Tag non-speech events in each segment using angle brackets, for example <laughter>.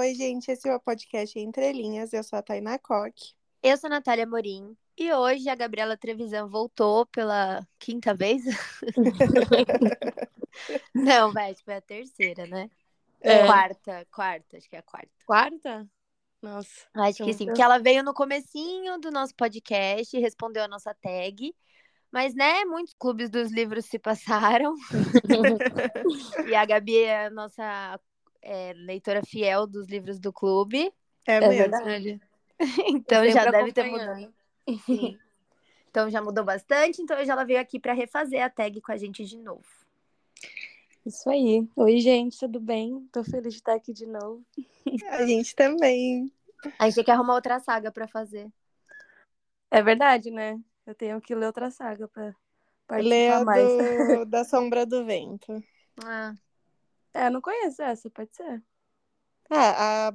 Oi, gente, esse é o podcast Entre Linhas. Eu sou a Tainá Coque. Eu sou a Natália Morim. E hoje a Gabriela Trevisan voltou pela quinta vez? <laughs> Não, vai, tipo, é a terceira, né? É. Quarta, quarta, acho que é a quarta. Quarta? Nossa. Acho que sim, porque ela veio no comecinho do nosso podcast, respondeu a nossa tag. Mas, né, muitos clubes dos livros se passaram. <laughs> e a Gabi é a nossa é, leitora fiel dos livros do clube. É, É mesmo. verdade. <laughs> Então já deve ter mudado. Sim. Então já mudou bastante. Então hoje ela veio aqui para refazer a tag com a gente de novo. Isso aí. Oi, gente, tudo bem? Tô feliz de estar aqui de novo. A gente também. A gente tem que arrumar outra saga para fazer. É verdade, né? Eu tenho que ler outra saga pra Lê participar a mais. do, <laughs> da Sombra do Vento. Ah, É, eu não conheço essa, pode ser. Ah, a.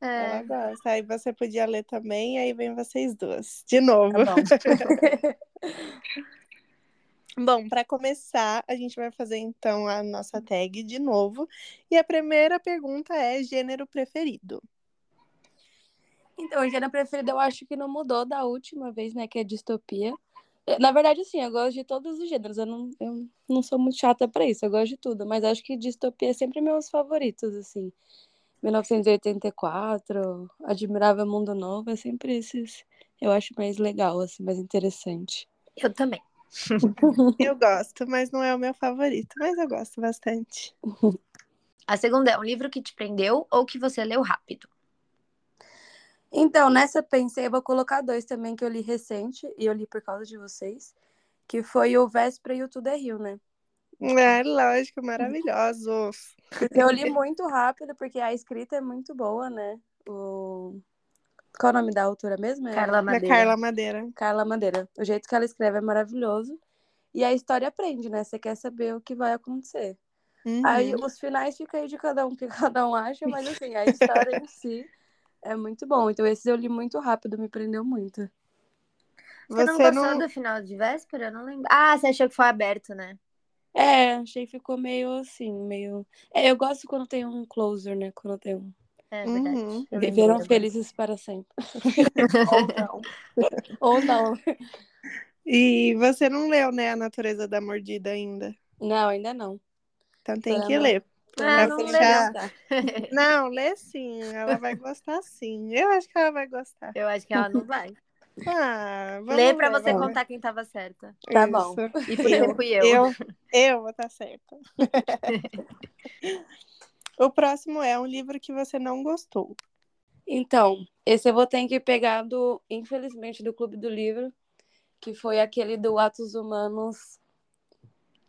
Ela é. gosta. Aí você podia ler também, aí vem vocês duas. De novo. Tá bom. <laughs> Bom, para começar, a gente vai fazer então a nossa tag de novo. E a primeira pergunta é gênero preferido. Então, o gênero preferido eu acho que não mudou da última vez, né? Que é distopia. Na verdade, sim, eu gosto de todos os gêneros. Eu não, eu não sou muito chata pra isso, eu gosto de tudo. Mas acho que distopia é sempre meus favoritos, assim. 1984, Admirável Mundo Novo, é sempre esses. Eu acho mais legal, assim, mais interessante. Eu também. <laughs> Eu gosto, mas não é o meu favorito, mas eu gosto bastante. A segunda é um livro que te prendeu ou que você leu rápido. Então, nessa pensei, eu vou colocar dois também que eu li recente, e eu li por causa de vocês, que foi o Véspera e o Tudo é Rio, né? É, lógico, maravilhosos. Porque eu li muito rápido, porque a escrita é muito boa, né? O... Qual é o nome da autora mesmo? É Carla Madeira. Carla Madeira. Carla Madeira. O jeito que ela escreve é maravilhoso. E a história aprende, né? Você quer saber o que vai acontecer. Uhum. Aí os finais ficam aí de cada um, o que cada um acha, mas assim, a história em si é muito bom. Então, esses eu li muito rápido, me prendeu muito. Você não Você gostou não- do final de véspera? Eu não lembro. Ah, você achou que foi aberto, né? É, achei que ficou meio assim, meio. É, eu gosto quando tem um closer, né? Quando tem um. É verdade. Uhum. Viveram felizes para sempre. <laughs> Ou não. <laughs> Ou não. E você não leu, né, A Natureza da Mordida ainda. Não, ainda não. Então tem que não- ler. Ah, não fechar- Tá. <laughs> Não, lê sim. Ela vai gostar sim. Eu acho que ela vai gostar. Eu acho que ela não vai. <laughs> Ah, Lê pra ler, você vamos contar quem tava certa. Tá Isso. bom. E por que fui eu. Eu, eu vou estar certa. <laughs> o próximo é um livro que você não gostou. Então, esse eu vou ter que pegar do, infelizmente, do Clube do Livro, que foi aquele do Atos Humanos,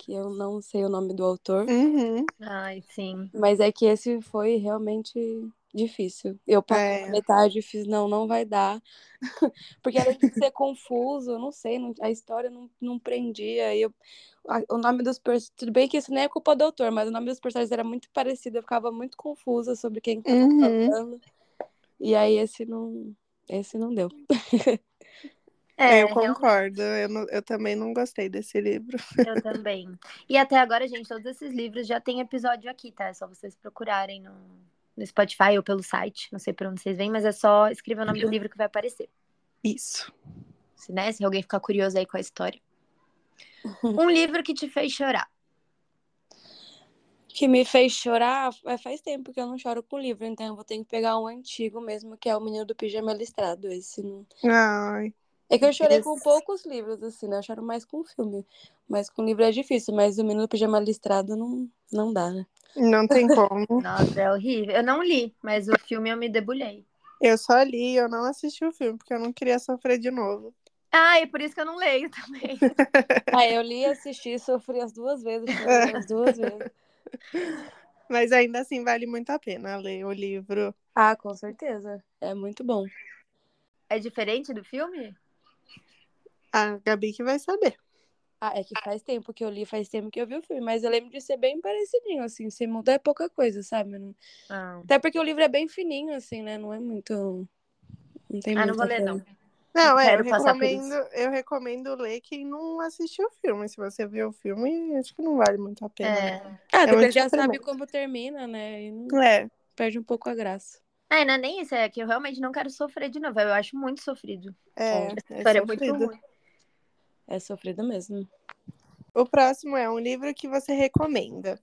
que eu não sei o nome do autor, Uhum. Ai, sim. mas é que esse foi realmente difícil. Eu parei É. na metade e fiz, não, não vai dar. <laughs> Porque além de ser confuso, eu não sei, não- a história não, não prendia. E eu, a- o nome dos personagens. Tudo bem que isso nem é culpa do autor, mas o nome dos personagens era muito parecido, eu ficava muito confusa sobre quem estava Uhum. falando. E aí esse não. Esse não deu. <laughs> É, eu realmente, concordo. Eu, não- eu também não gostei desse livro. eu também. E até agora, gente, todos esses livros já tem episódio aqui, tá? É só vocês procurarem no, no Spotify ou pelo site. Não sei por onde vocês vêm, mas é só escrever o nome do livro que vai aparecer. Isso. Se, né, se alguém ficar curioso aí com a história. Um livro que te fez chorar. Que me fez chorar. é, Faz tempo que eu não choro com livro, então eu vou ter que pegar um antigo mesmo, que é o Menino do Pijama Listrado. Esse não. Ai. É que eu chorei com poucos livros, assim, né? Eu choro mais com filme. Mas com livro é difícil, mas o Menino Pijama Listrado não, não dá, né? Não tem como. <laughs> Nossa, é horrível. Eu não li, mas o filme eu me debulhei. Eu só li, eu não assisti o filme, porque eu não queria sofrer de novo. Ah, e por isso que eu não leio também. <laughs> Ah, eu li, assisti, sofri as duas vezes, chorei as duas vezes. <laughs> Mas ainda assim vale muito a pena ler o livro. Ah, com certeza. É muito bom. É diferente do filme? A Gabi que vai saber. Ah, é que faz tempo que eu li, faz tempo que eu vi o filme, mas eu lembro de ser bem parecidinho, assim, se mudar é pouca coisa, sabe? Não- Ah, Até porque o livro é bem fininho, assim, né? Não é muito. Não tem Ah, não vou ler, coisa. não. Não, é, eu recomendo, eu recomendo ler quem não assistiu o filme. Se você viu o filme, acho que não vale muito a pena. É. né? Ah, É depois muito já sabe como termina, né? E não- É, perde um pouco a graça. É, não é nem isso, é que eu realmente não quero sofrer de novo. Eu acho muito sofrido. É, A é história é muito sofrido. ruim. É sofrido mesmo. O próximo é um livro que você recomenda.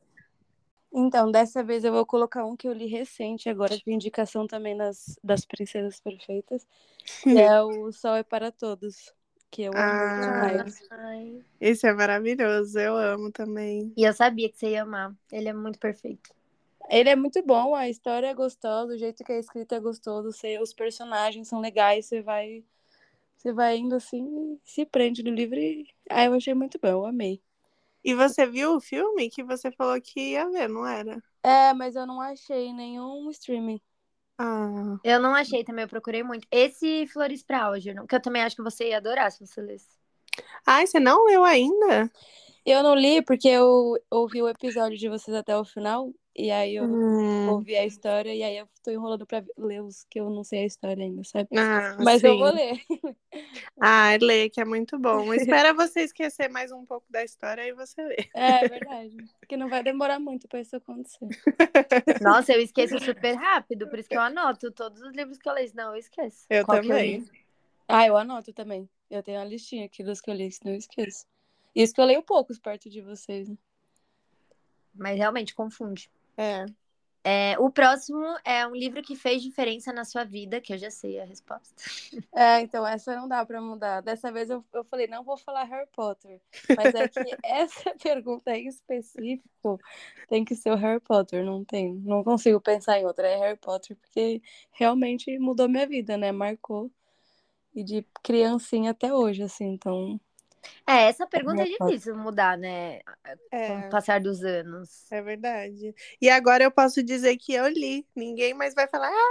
Então, dessa vez eu vou colocar um que eu li recente, agora de indicação também das, das Princesas Perfeitas, que é <laughs> o Sol é para Todos, que eu amo Ah. demais. Ai. Esse é maravilhoso, eu amo também. E eu sabia que você ia amar. Ele é muito perfeito. Ele é muito bom, a história é gostosa, o jeito que é escrito é gostoso, você- os personagens são legais, você vai você vai indo assim e se prende no livro e ah, eu achei muito bom, eu amei. E você viu o filme que você falou que ia ver, não era? É, mas eu não achei nenhum streaming. Ah, Eu não achei também, eu procurei muito. Esse Flores pra Algernon, que eu também acho que você ia adorar se você lesse. Ai, você não leu ainda? Eu não li porque eu ouvi o episódio de vocês até o final e aí eu Hum. ouvi a história e aí eu tô enrolando pra ler os que eu não sei a história ainda, sabe? Ah, Mas eu sim. vou ler. Ah, lê, que é muito bom. Espera você esquecer mais um pouco da história e você lê. É, é verdade. Porque não vai demorar muito pra isso acontecer. Nossa, eu esqueço super rápido, por isso que eu anoto todos os livros que eu leio. Não, eu esqueço. Eu Qual também. li. Ah, eu anoto também. Eu tenho uma listinha aqui dos que eu li, senão eu esqueço. Isso que eu leio poucos perto de vocês, né? Mas realmente confunde. É. É, o próximo é um livro que fez diferença na sua vida, que eu já sei a resposta. É, então essa não dá pra mudar. Dessa vez eu, eu falei, não vou falar Harry Potter. Mas é que <laughs> essa pergunta em específico tem que ser o Harry Potter. Não tem, não consigo pensar em outra. É Harry Potter, porque realmente mudou minha vida, né? Marcou. E de criancinha até hoje, assim, então. É, essa pergunta é difícil mudar, né? Com É, o passar dos anos. é verdade. E agora eu posso dizer que eu li. Ninguém mais vai falar. Ah,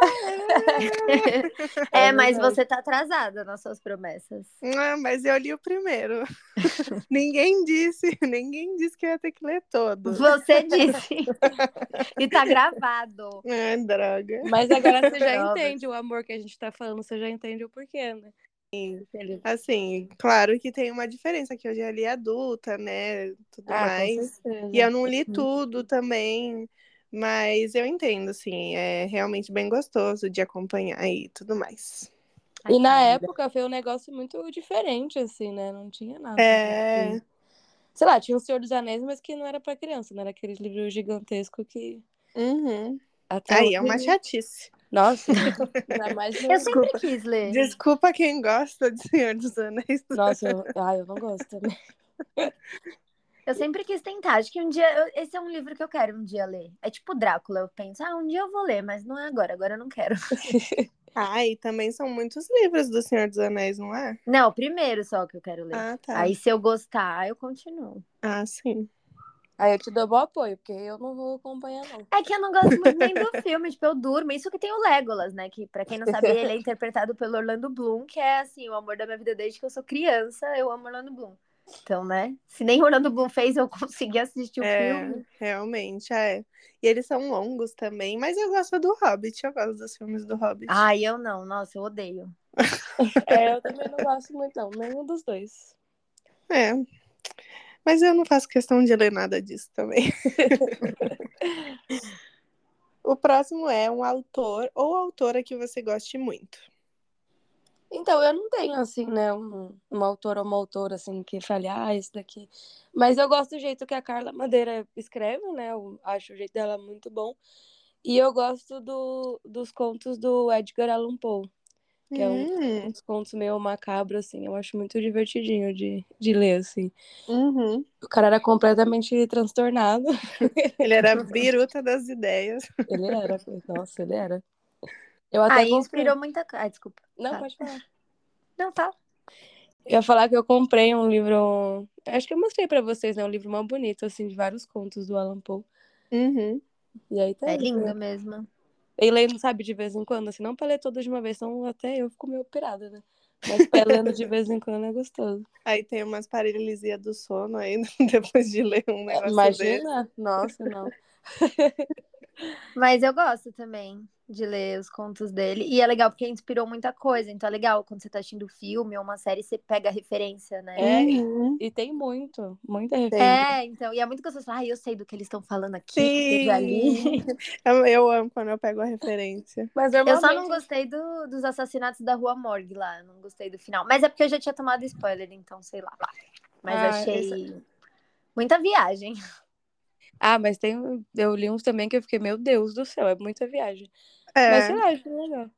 <laughs> É, É mas você tá atrasada nas suas promessas. ah, mas eu li o primeiro. <laughs> ninguém disse, ninguém disse que eu ia ter que ler todo. Você disse. e tá gravado. <laughs> Ah, droga. Mas agora você já entende o amor que a gente tá falando, você já entende o porquê, né? Ele- Assim, claro que tem uma diferença que eu já li adulta, né? Tudo Ah, mais. E eu não li Uhum. tudo também, mas eu entendo, assim, é realmente bem gostoso de acompanhar e tudo mais. E na época foi um negócio muito diferente, assim, né? Não tinha nada. É, assim. Sei lá, tinha o Senhor dos Anéis, mas que não era pra criança, não era aqueles livros gigantescos que uhum. até Aí hoje... é uma chatice. Nossa, ainda mais no... Eu sempre quis ler. Desculpa quem gosta de Senhor dos Anéis. Nossa, eu... Ai, eu não gosto também. Eu sempre quis tentar. Acho que um dia. eu- Esse é um livro que eu quero um dia ler. É tipo Drácula. Eu penso, ah, um dia eu vou ler, mas não é agora. Agora eu não quero. <laughs> Ah, e também são muitos livros do Senhor dos Anéis, não é? Não, o primeiro só que eu quero ler. Ah, tá. Aí se eu gostar, eu continuo. Ah, sim. Aí eu te dou bom apoio, porque eu não vou acompanhar, não. É que eu não gosto muito nem do filme, tipo, eu durmo. Isso que tem o Legolas, né? Que pra quem não sabe, ele é <laughs> interpretado pelo Orlando Bloom, que é assim, o amor da minha vida desde que eu sou criança, eu amo Orlando Bloom. Então, né? Se nem Orlando Bloom fez, eu <laughs> consegui assistir o É, filme. realmente, é. E eles são longos também, mas eu gosto do Hobbit, eu gosto dos filmes do Hobbit. Ai, eu não, nossa, eu odeio. <laughs> É, eu também não gosto muito, não. Nenhum dos dois. É. Mas eu não faço questão de ler nada disso também. <laughs> o próximo é um autor ou autora que você goste muito. Então, eu não tenho, assim, né, um, um autor ou uma autora, assim, que fale, ah, esse daqui. Mas eu gosto do jeito que a Carla Madeira escreve, né? Eu acho o jeito dela muito bom. E eu gosto do, dos contos do Edgar Allan Poe, que é um, Hum, uns contos meio macabros, assim. Eu acho muito divertidinho de, de ler, assim. uhum. O cara era completamente transtornado. <laughs> Ele era biruta das ideias. Ele era, <laughs> nossa, ele era. Eu até Aí comprei- inspirou muita coisa. Ai, desculpa. Não, Tá. pode falar. Não, tá. Eu ia falar que eu comprei um livro. Acho que eu mostrei pra vocês, né? Um livro mais bonito, assim, de vários contos do Alan Poe. Uhum. E aí tá É lindo né? mesmo. E lendo, sabe, de vez em quando, assim, não pra ler todas de uma vez, senão até eu fico meio pirada, né? Mas pra lendo de vez em quando é gostoso. Aí tem umas paralisia do sono aí <laughs> depois de ler um negócio desse. Imagina? Nossa, não. <laughs> <laughs> Mas eu gosto também. De ler os contos dele. E é legal porque inspirou muita coisa. Então é legal quando você tá assistindo filme ou uma série, você pega a referência, né? É, Uhum. E tem muito, muita referência. É, então, e é muito gostoso. Ah, eu sei do que eles estão falando aqui, ali. Eu, eu amo quando eu pego a referência. Mas Eu normalmente... só não gostei do- dos assassinatos da Rua Morgue lá. Não gostei do final. Mas é porque eu já tinha tomado spoiler, então sei lá. Mas Ah, achei muita viagem. Ah, mas tem... Eu li uns também que eu fiquei, meu Deus do céu, é muita viagem. É. Mas sei lá, acho legal.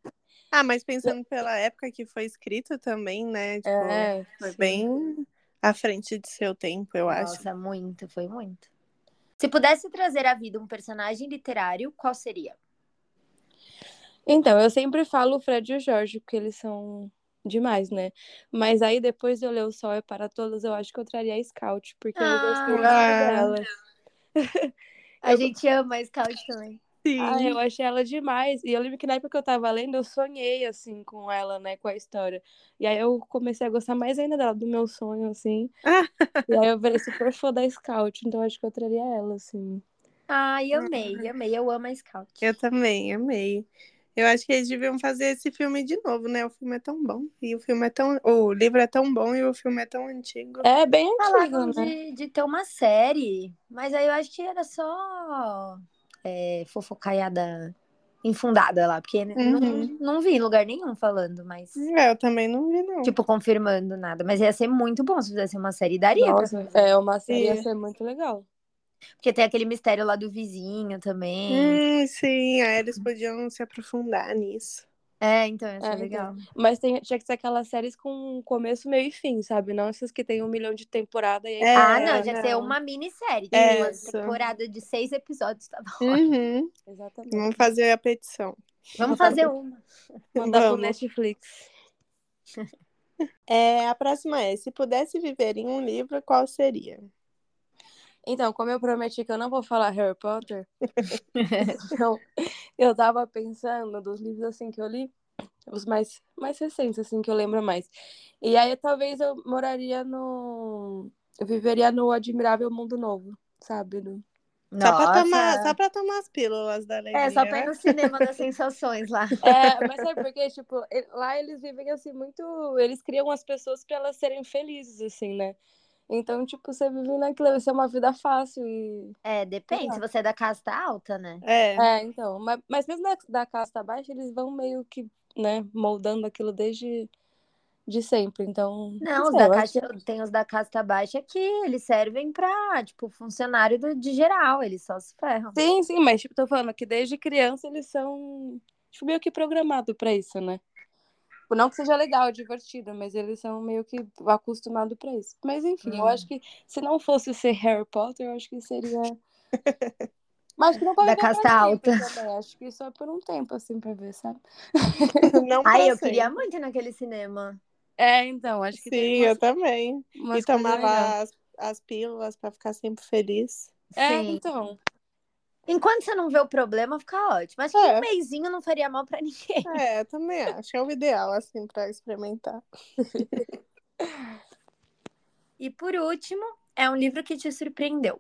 Ah, mas pensando pela época que foi escrito também, né? Tipo, É, foi sim. bem à frente de seu tempo, eu acho. Nossa, muito, foi muito. Se pudesse trazer à vida um personagem literário, qual seria? Então, eu sempre falo o Fred e o Jorge, porque eles são demais, né? Mas aí, depois de eu ler O Sol é para Todos, eu acho que eu traria a Scout, porque eu gostei muito Ah. dela. <laughs> A gente ama a Scout também. Sim. Ah, eu achei ela demais. E eu lembro que na época que eu tava lendo, eu sonhei, assim, com ela, né? Com a história. E aí eu comecei a gostar mais ainda dela, do meu sonho, assim. Ah. <laughs> E aí eu virei super fã da Scout, então acho que eu traria ela, assim. Ai, amei, amei. Eu amo a Scout. Eu também, amei. Eu acho que eles deviam fazer esse filme de novo, né? O filme é tão bom. E o filme é tão. O livro é tão bom e o filme é tão antigo. É bem antigo, Falavam né? de, de ter uma série, mas aí eu acho que era só é, fofocaiada infundada lá, porque não, Uhum. não vi em lugar nenhum falando, mas. É, eu também não vi, não. Tipo, confirmando nada. Mas ia ser muito bom se fizesse uma série. Daria Nossa, é uma série Ia. ser muito legal. Porque tem aquele mistério lá do vizinho também. Hum, sim, aí eles podiam se aprofundar nisso. É, então ia ser É, legal. Mas tem, tinha que ser aquelas séries com começo, meio e fim, sabe? Não essas que tem um milhão de temporada e aí... É, ah, não, já ser não. uma minissérie. É, Uma isso. temporada de seis episódios, tá bom. Uhum. Exatamente. Vamos fazer a petição. Vamos fazer uma. Mandar pro Vamos. Netflix. <laughs> É, a próxima é: se pudesse viver em um livro, qual seria? Então, como eu prometi que eu não vou falar Harry Potter, <laughs> então, eu tava pensando dos livros assim que eu li, os mais, mais recentes, assim, que eu lembro mais. E aí talvez eu moraria no. Eu viveria no Admirável Mundo Novo, sabe? No- Só pra, tomar, só pra tomar as pílulas da alegria. É, só pra ir né? no cinema das sensações lá. <laughs> É, mas sabe por quê? Tipo, lá eles vivem assim muito. Eles criam as pessoas pra elas serem felizes, assim, né? Então, tipo, você vive naquilo, vai ser uma vida fácil e. É, depende. Se você é da casta alta, né? É. É, então. Mas, mas mesmo da, da casta baixa, eles vão meio que, né, moldando aquilo desde de sempre. Então. Não, os sei, da casta, tem os da casta baixa que eles servem pra, tipo, funcionário do- de geral. Eles só se ferram. Sim, sim, mas tipo, tô falando que desde criança eles são tipo, meio que programados pra isso, né? Tipo, Não que seja legal, divertido, mas eles são meio que acostumados pra isso. Mas enfim, eu Hum. acho que se não fosse ser Harry Potter, eu acho que seria. <laughs> Mas acho que não pode Da casta alta. também. Acho que só por um tempo, assim, pra ver, sabe? <laughs> Não Ai, eu sempre. queria muito naquele cinema. É, então, acho que Sim, tem eu umas, também. umas E tomava as, as pílulas pra ficar sempre feliz. É, Sim. então. Enquanto você não vê o problema, fica ótimo. Acho que É. um mêsinho não faria mal pra <laughs> ninguém. É, também acho. É o ideal, assim, pra experimentar. E por último, é um livro que te surpreendeu.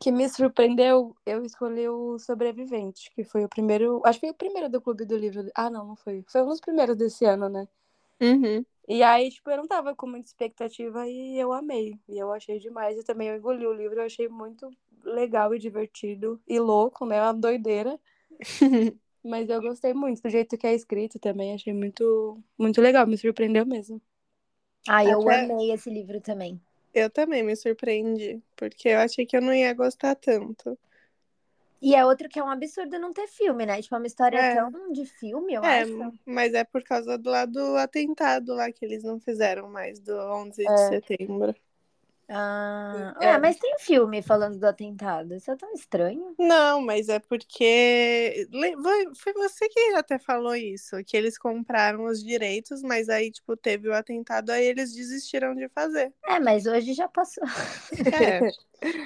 que me surpreendeu, eu escolhi o Sobrevivente, que foi o primeiro. Acho que foi o primeiro do Clube do Livro. Ah, não, não foi. Foi um dos primeiros desse ano, né? Uhum. E aí, tipo, eu não tava com muita expectativa e eu amei. E eu achei demais. E também eu engoli o livro, eu achei muito legal e divertido. E louco, né? Uma doideira. <laughs> Mas eu gostei muito do jeito que é escrito também. Achei muito, muito legal. Me surpreendeu mesmo. Ai, eu Até- amei esse livro também. Eu também me surpreendi, porque eu achei que eu não ia gostar tanto. E é outro que é um absurdo não ter filme, né? Tipo, é uma história É. tão de filme, eu é, acho. mas é por causa do lado do atentado lá que eles não fizeram mais, do 11 de É. setembro. Ah, É. é, mas tem filme falando do atentado. Isso é tão estranho. Não, mas é porque. Foi você que até falou isso, que eles compraram os direitos, mas aí, tipo, teve o atentado, aí eles desistiram de fazer. É, mas hoje já passou. <laughs> É.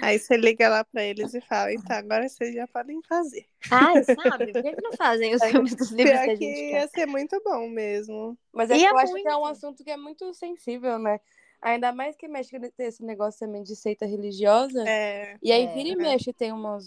Aí você liga lá pra eles e fala, então, agora vocês já podem fazer. Ai, sabe? Por que, que não fazem os <laughs> filmes dos livros que Pior a que gente ia quer? ser muito bom mesmo. Mas é E que é eu acho que é um assunto que é muito sensível, né? Ainda mais que mexe com esse negócio também de seita religiosa. É. E aí É. vira e mexe, tem umas,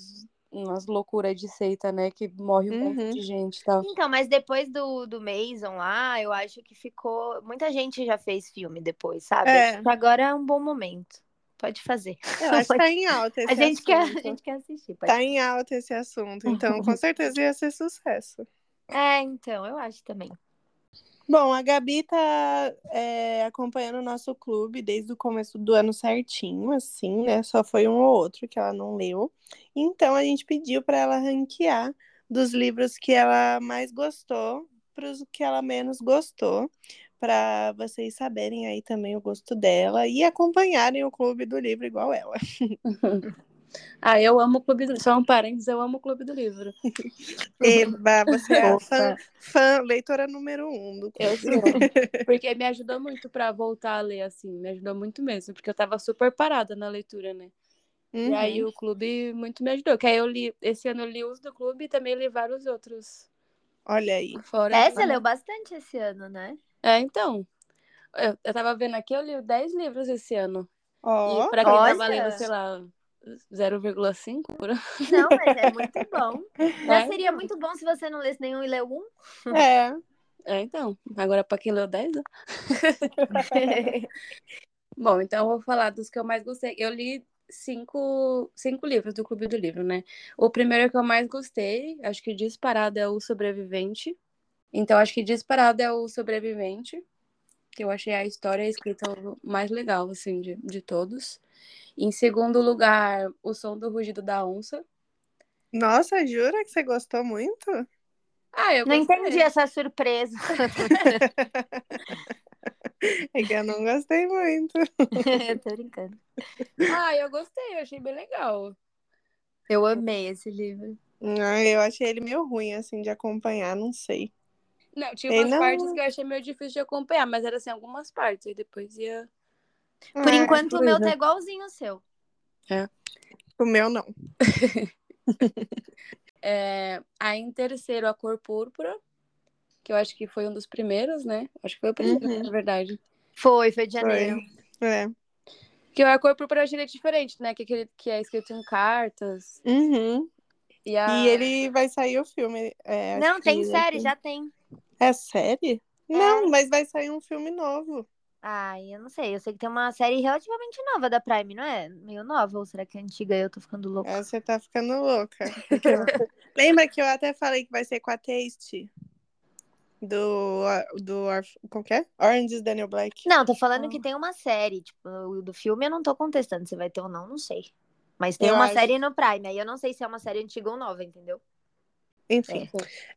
umas loucuras de seita, né? Que morre um monte Uhum. de gente e tal. Então, mas depois do, do Mason lá, eu acho que ficou. Muita gente já fez filme depois, sabe? É. Que agora é um bom momento. Pode fazer. Eu acho que tá em <laughs> alta esse A gente, quer, a assunto. gente quer assistir. pode Tá em alta esse assunto, então com certeza ia ser sucesso. É, então, eu acho também. Bom, a Gabi tá é, acompanhando o nosso clube desde o começo do ano certinho, assim, né? Só foi um ou outro que ela não leu. Então a gente pediu para ela ranquear dos livros que ela mais gostou para os que ela menos gostou, para vocês saberem aí também o gosto dela e acompanharem o clube do livro igual ela. <laughs> Ah, eu amo o Clube do Livro. Só um parênteses, eu amo o Clube do Livro. <laughs> Eba, você é a fã, fã, leitora número um do Eu clube. sou. <laughs> Porque me ajudou muito pra voltar a ler, assim. Me ajudou muito mesmo. Porque eu tava super parada na leitura, né? E aí Uhum. o clube muito me ajudou. Que aí eu li, esse ano eu li os do clube e também li vários outros. Olha aí. Fora. É, você leu bastante esse ano, né? É, então. Eu, eu tava vendo aqui, eu li 10 livros esse ano. Ó, e pra quem tava olha! lendo, sei lá, 0,5 por ano. Não, mas é muito <laughs> bom. Já É. seria muito bom se você não lesse nenhum e leu um. é. <laughs> É, então. Agora pra quem leu 10, né? <laughs> Bom, então eu vou falar dos que eu mais gostei. Eu li cinco, cinco livros do Clube do Livro, né? O primeiro que eu mais gostei, acho que disparado é o Sobrevivente. Então, acho que disparado é o Sobrevivente, eu achei a história a escrita mais legal, assim, de, de todos. Em segundo lugar, O Som do Rugido da Onça. Nossa, jura que você gostou muito? Ah, eu Não gostei. entendi essa surpresa. <laughs> É que eu não gostei muito. <laughs> Tô brincando. Ah, eu gostei, eu achei bem legal. Eu amei esse livro. Ah, eu achei ele meio ruim, assim, de acompanhar, não sei. Não, tinha umas não- partes que eu achei meio difícil de acompanhar, mas era assim, algumas partes, e depois ia. Por Ah, enquanto, o meu coisa. tá igualzinho ao seu. O meu não. <laughs> É, aí em terceiro, a cor púrpura, que eu acho que foi um dos primeiros, né? Acho que foi o primeiro, Uhum. na verdade. Foi, foi de janeiro. É. Que a cor púrpura eu achei diferente, né? Que, aquele, que é escrito em cartas. Uhum. E, a... E ele vai sair o filme. é, Não, tem que série, já tem. É série? Não, mas vai sair um filme novo. Ai, eu não sei. Eu sei que tem uma série relativamente nova da Prime, não é? Meio nova, ou será que é antiga e eu tô ficando louca? É, você tá ficando louca. <laughs> Lembra que eu até falei que vai ser com a Taste? Do. do como que é? Orange is New Black. Não, tô falando Ah. que tem uma série. Tipo, o do filme eu não tô contestando se vai ter ou não, não sei. Mas tem Eu uma acho- série no Prime. Aí eu não sei se é uma série antiga ou nova, entendeu? Enfim.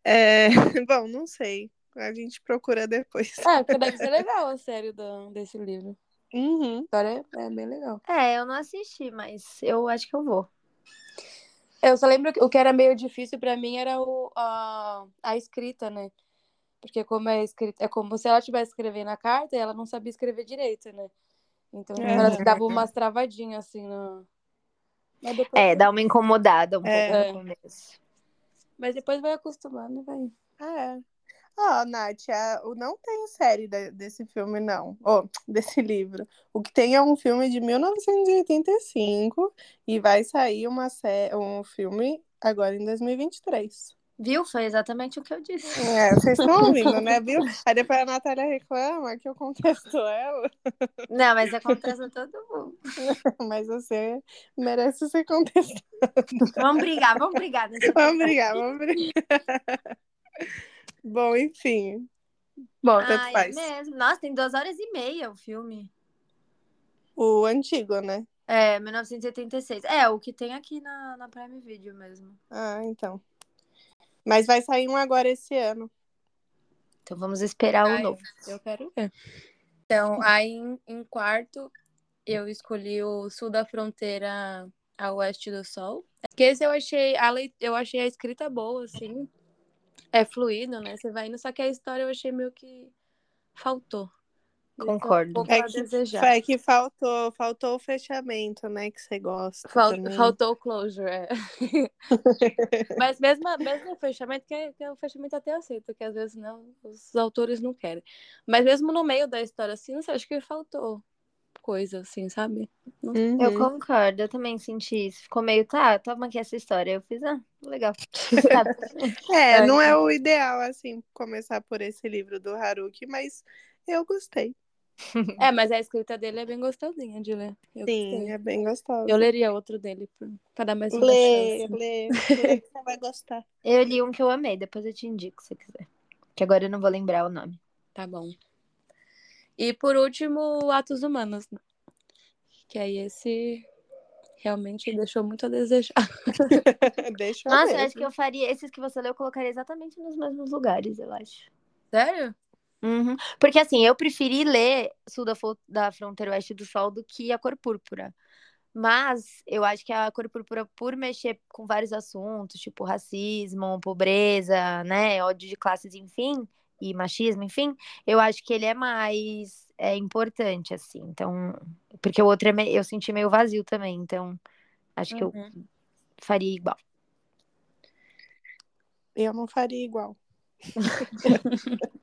É, <laughs> Bom, não sei. A gente procura depois. É, porque deve ser legal a série do, desse livro. Uhum. A história é, é bem legal. É, eu não assisti, mas eu acho que eu vou. Eu só lembro que o que era meio difícil pra mim era o, a, a escrita, né? Porque como é escrita, é como se ela estivesse escrevendo a carta e ela não sabia escrever direito, né? Então É. ela dava umas travadinhas assim no. É, dá uma incomodada um É. pouco no começo. Mas depois vai acostumando, vai. É. Ó, Nath, a- o- não tem série de- desse filme, não. Ou, <tsk> desse livro. O que tem é um filme de 1985 e vai sair uma um filme agora em 2023. Viu? Foi exatamente o que eu disse. É, vocês estão <laughs> ouvindo, né, viu? Aí depois a Natália reclama que eu contesto ela, Não, mas acontece a todo mundo. <laughs> mas você merece ser contestado. Vamos brigar, vamos brigar. Vamos brigar, vamos brigar. Bom, enfim. Bom, tanto Ai, é faz. mesmo. Nossa, tem duas horas e meia o filme. O antigo, né? É, 1986. É, o que tem aqui na, na Prime Video mesmo. Ah, então. Mas vai sair um agora esse ano. Então vamos esperar o Ai, novo. Eu quero ver. Então, aí em, em quarto, eu escolhi o Sul da Fronteira a Oeste do Sol. Que esse eu achei a, eu achei a escrita boa, assim. É fluido, né? Você vai indo, só que a história eu achei meio que faltou. Concordo. É que, é que faltou, faltou o fechamento, né? Que você gosta. Fal- faltou o closure, é. <laughs> Mas mesmo, mesmo o fechamento, que é, que é o fechamento até aceito, que às vezes não, os autores não querem. Mas mesmo no meio da história, assim, não sei, acho que faltou. coisa, assim, sabe? Não- Uhum. Eu concordo, eu também senti isso. Ficou meio, tá, toma aqui essa história. Eu fiz, ah, legal. <laughs> Tá. É, É. <laughs> não é o ideal, assim, começar por esse livro do Haruki, mas eu gostei. É, <laughs> mas a escrita dele é bem gostosinha de ler. Eu Sim, gostei. é bem gostoso. Eu leria outro dele pra, dar mais uma Lê, chance. lê, lê você vai gostar. <laughs> Eu li um que eu amei, depois eu te indico se você quiser. Que agora eu não vou lembrar o nome. Tá bom. E por último, Atos Humanos. Que aí esse realmente deixou muito a desejar. <laughs> Deixa eu Nossa, eu ver. acho que eu faria. Esses que você leu, eu colocaria exatamente nos mesmos lugares, eu acho. Sério? Uhum. Porque assim, eu preferi ler Sul da, da Fronteira Oeste do Sol do que a Cor Púrpura. Mas eu acho que a Cor Púrpura, por mexer com vários assuntos, tipo racismo, pobreza, né, ódio de classes, enfim, e machismo, enfim, eu acho que ele é mais é, importante, assim. Então, porque o outro é me- eu senti meio vazio também, então acho que eu Uhum. faria igual. Eu não faria igual. <laughs>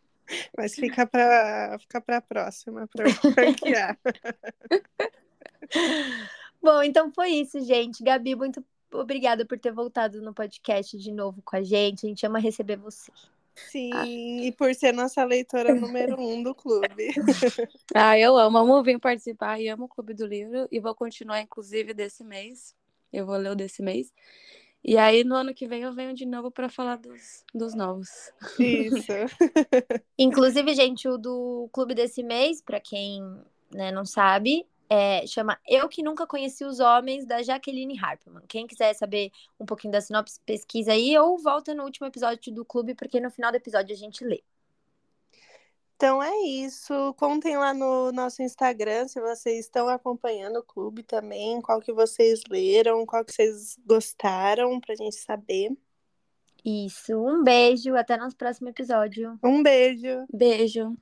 Mas fica pra, fica pra próxima, pra eu ranquear. <laughs> Bom, então foi isso, gente. Gabi, muito obrigada por ter voltado no podcast de novo com a gente. A gente ama receber você. Sim, e por ser nossa leitora número um do clube. <laughs> Ah, eu amo, amo vir participar e amo o Clube do Livro e vou continuar, inclusive, desse mês. Eu vou ler o desse mês. E aí, no ano que vem, eu venho de novo para falar dos, dos novos. Isso. <laughs> Inclusive, gente, o do clube desse mês, para quem né, não sabe, é, chama Eu Que Nunca Conheci os Homens, da Jaqueline Harperman. Quem quiser saber um pouquinho da sinopse, pesquisa aí ou volta no último episódio do clube, porque no final do episódio a gente lê. Então é isso. Contem lá no nosso Instagram se vocês estão acompanhando o clube também, qual que vocês leram, qual que vocês gostaram, pra gente saber. Isso, um beijo, até nosso próximo episódio. Um beijo. Beijo!